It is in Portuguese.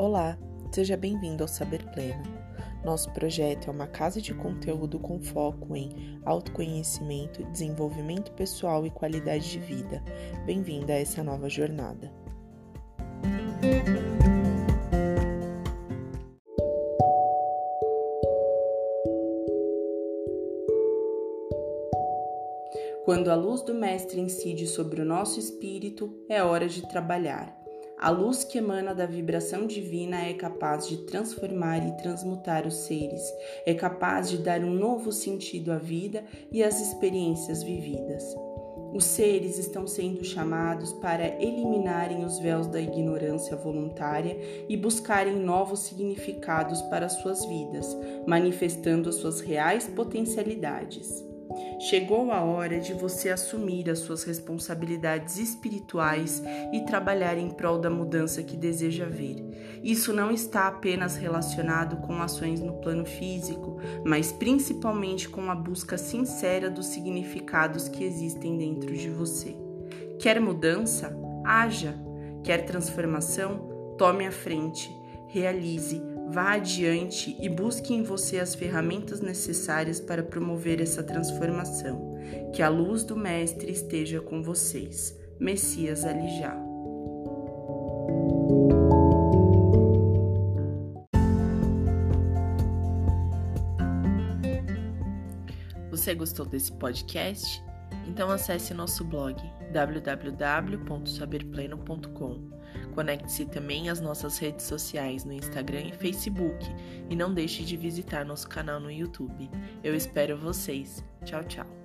Olá, seja bem-vindo ao Saber Pleno. Nosso projeto é uma casa de conteúdo com foco em autoconhecimento, desenvolvimento pessoal e qualidade de vida. Bem-vinda a essa nova jornada. Quando a luz do Mestre incide sobre o nosso espírito, é hora de trabalhar. A luz que emana da vibração divina é capaz de transformar e transmutar os seres, é capaz de dar um novo sentido à vida e às experiências vividas. Os seres estão sendo chamados para eliminarem os véus da ignorância voluntária e buscarem novos significados para suas vidas, manifestando as suas reais potencialidades. Chegou a hora de você assumir as suas responsabilidades espirituais e trabalhar em prol da mudança que deseja ver. Isso não está apenas relacionado com ações no plano físico, mas principalmente com a busca sincera dos significados que existem dentro de você. Quer mudança? Haja. Quer transformação? Tome a frente, realize, Vá adiante e busque em você as ferramentas necessárias para promover essa transformação. Que a luz do Mestre esteja com vocês. Messias Alijá. Você gostou desse podcast? Então acesse nosso blog www.saberpleno.com Conecte-se também às nossas redes sociais no Instagram e Facebook e não deixe de visitar nosso canal no YouTube. Eu espero vocês. Tchau, tchau.